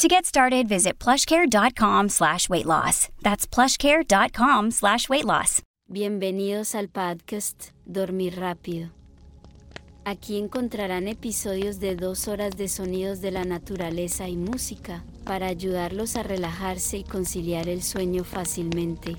To get started, visit plushcare.com slash weight loss. That's plushcare.com slash weight loss. Bienvenidos al podcast Dormir Rápido. Aquí encontrarán episodios de dos horas de sonidos de la naturaleza y música para ayudarlos a relajarse y conciliar el sueño fácilmente.